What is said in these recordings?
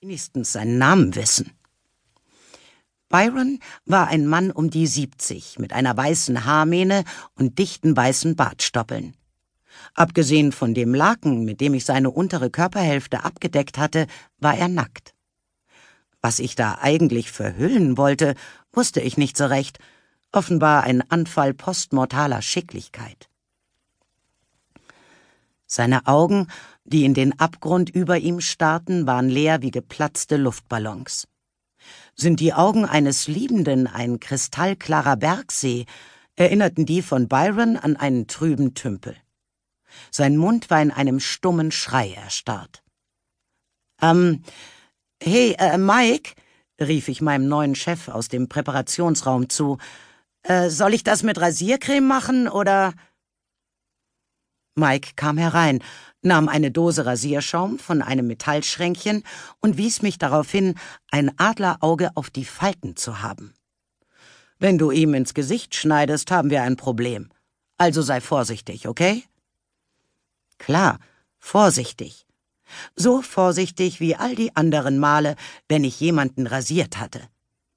wenigstens seinen Namen wissen. Byron war ein Mann um die 70 mit einer weißen Haarmähne und dichten weißen Bartstoppeln. Abgesehen von dem Laken, mit dem ich seine untere Körperhälfte abgedeckt hatte, war er nackt. Was ich da eigentlich verhüllen wollte, wusste ich nicht so recht. Offenbar ein Anfall postmortaler Schicklichkeit. Seine Augen, die in den Abgrund über ihm starrten, waren leer wie geplatzte Luftballons. Sind die Augen eines Liebenden ein kristallklarer Bergsee, erinnerten die von Byron an einen trüben Tümpel. Sein Mund war in einem stummen Schrei erstarrt. Ähm, hey, äh, Mike, rief ich meinem neuen Chef aus dem Präparationsraum zu, äh, soll ich das mit Rasiercreme machen oder? Mike kam herein, nahm eine Dose Rasierschaum von einem Metallschränkchen und wies mich darauf hin, ein Adlerauge auf die Falten zu haben. Wenn du ihm ins Gesicht schneidest, haben wir ein Problem. Also sei vorsichtig, okay? Klar, vorsichtig. So vorsichtig wie all die anderen Male, wenn ich jemanden rasiert hatte.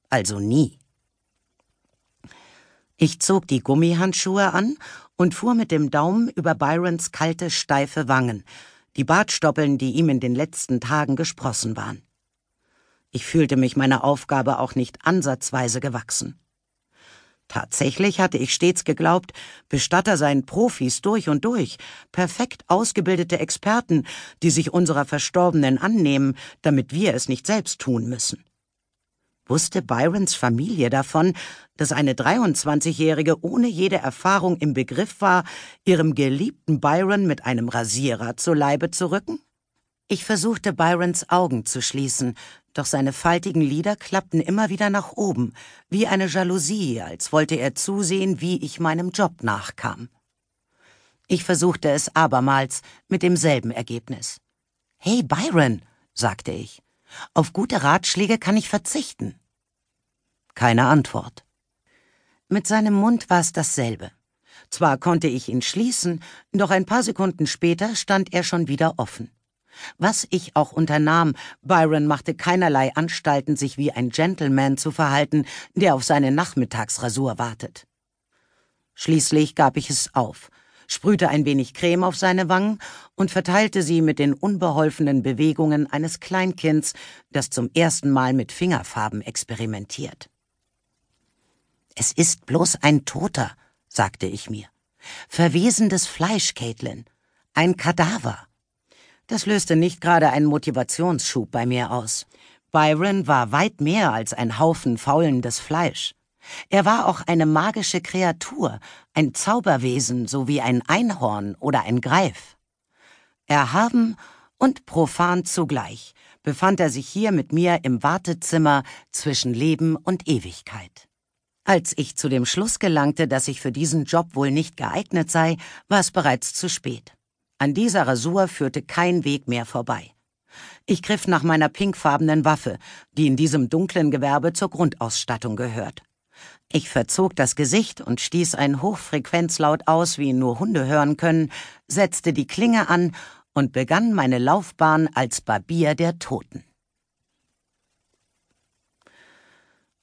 Also nie. Ich zog die Gummihandschuhe an und fuhr mit dem Daumen über Byrons kalte, steife Wangen, die Bartstoppeln, die ihm in den letzten Tagen gesprossen waren. Ich fühlte mich meiner Aufgabe auch nicht ansatzweise gewachsen. Tatsächlich hatte ich stets geglaubt, Bestatter seien Profis durch und durch, perfekt ausgebildete Experten, die sich unserer Verstorbenen annehmen, damit wir es nicht selbst tun müssen. Wusste Byrons Familie davon, dass eine 23-Jährige ohne jede Erfahrung im Begriff war, ihrem geliebten Byron mit einem Rasierer zu Leibe zu rücken? Ich versuchte Byrons Augen zu schließen, doch seine faltigen Lider klappten immer wieder nach oben, wie eine Jalousie, als wollte er zusehen, wie ich meinem Job nachkam. Ich versuchte es abermals mit demselben Ergebnis. Hey Byron, sagte ich, auf gute Ratschläge kann ich verzichten. Keine Antwort. Mit seinem Mund war es dasselbe. Zwar konnte ich ihn schließen, doch ein paar Sekunden später stand er schon wieder offen. Was ich auch unternahm, Byron machte keinerlei Anstalten, sich wie ein Gentleman zu verhalten, der auf seine Nachmittagsrasur wartet. Schließlich gab ich es auf sprühte ein wenig Creme auf seine Wangen und verteilte sie mit den unbeholfenen Bewegungen eines Kleinkinds, das zum ersten Mal mit Fingerfarben experimentiert. Es ist bloß ein Toter, sagte ich mir. Verwesendes Fleisch, Caitlin. Ein Kadaver. Das löste nicht gerade einen Motivationsschub bei mir aus. Byron war weit mehr als ein Haufen faulendes Fleisch. Er war auch eine magische Kreatur, ein Zauberwesen sowie ein Einhorn oder ein Greif. Erhaben und profan zugleich befand er sich hier mit mir im Wartezimmer zwischen Leben und Ewigkeit. Als ich zu dem Schluss gelangte, dass ich für diesen Job wohl nicht geeignet sei, war es bereits zu spät. An dieser Rasur führte kein Weg mehr vorbei. Ich griff nach meiner pinkfarbenen Waffe, die in diesem dunklen Gewerbe zur Grundausstattung gehört. Ich verzog das Gesicht und stieß einen Hochfrequenzlaut aus, wie ihn nur Hunde hören können, setzte die Klinge an und begann meine Laufbahn als Barbier der Toten.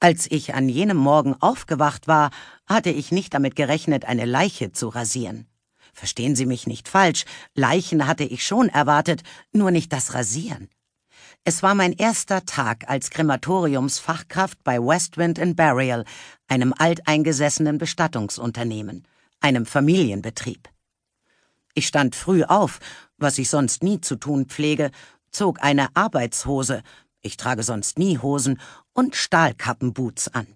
Als ich an jenem Morgen aufgewacht war, hatte ich nicht damit gerechnet, eine Leiche zu rasieren. Verstehen Sie mich nicht falsch, Leichen hatte ich schon erwartet, nur nicht das Rasieren. Es war mein erster Tag als Krematoriumsfachkraft bei Westwind in Burial, einem alteingesessenen Bestattungsunternehmen, einem Familienbetrieb. Ich stand früh auf, was ich sonst nie zu tun pflege, zog eine Arbeitshose, ich trage sonst nie Hosen, und Stahlkappenboots an.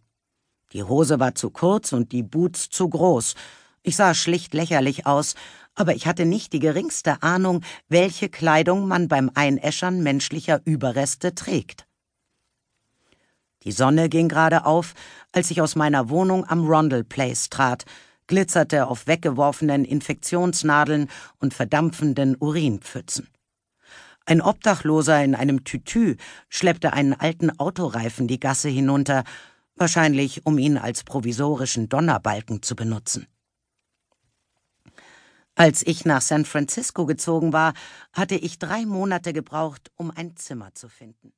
Die Hose war zu kurz und die Boots zu groß. Ich sah schlicht lächerlich aus, aber ich hatte nicht die geringste Ahnung, welche Kleidung man beim Einäschern menschlicher Überreste trägt. Die Sonne ging gerade auf, als ich aus meiner Wohnung am Rondell Place trat, glitzerte auf weggeworfenen Infektionsnadeln und verdampfenden Urinpfützen. Ein Obdachloser in einem Tütü schleppte einen alten Autoreifen die Gasse hinunter, wahrscheinlich um ihn als provisorischen Donnerbalken zu benutzen. Als ich nach San Francisco gezogen war, hatte ich drei Monate gebraucht, um ein Zimmer zu finden.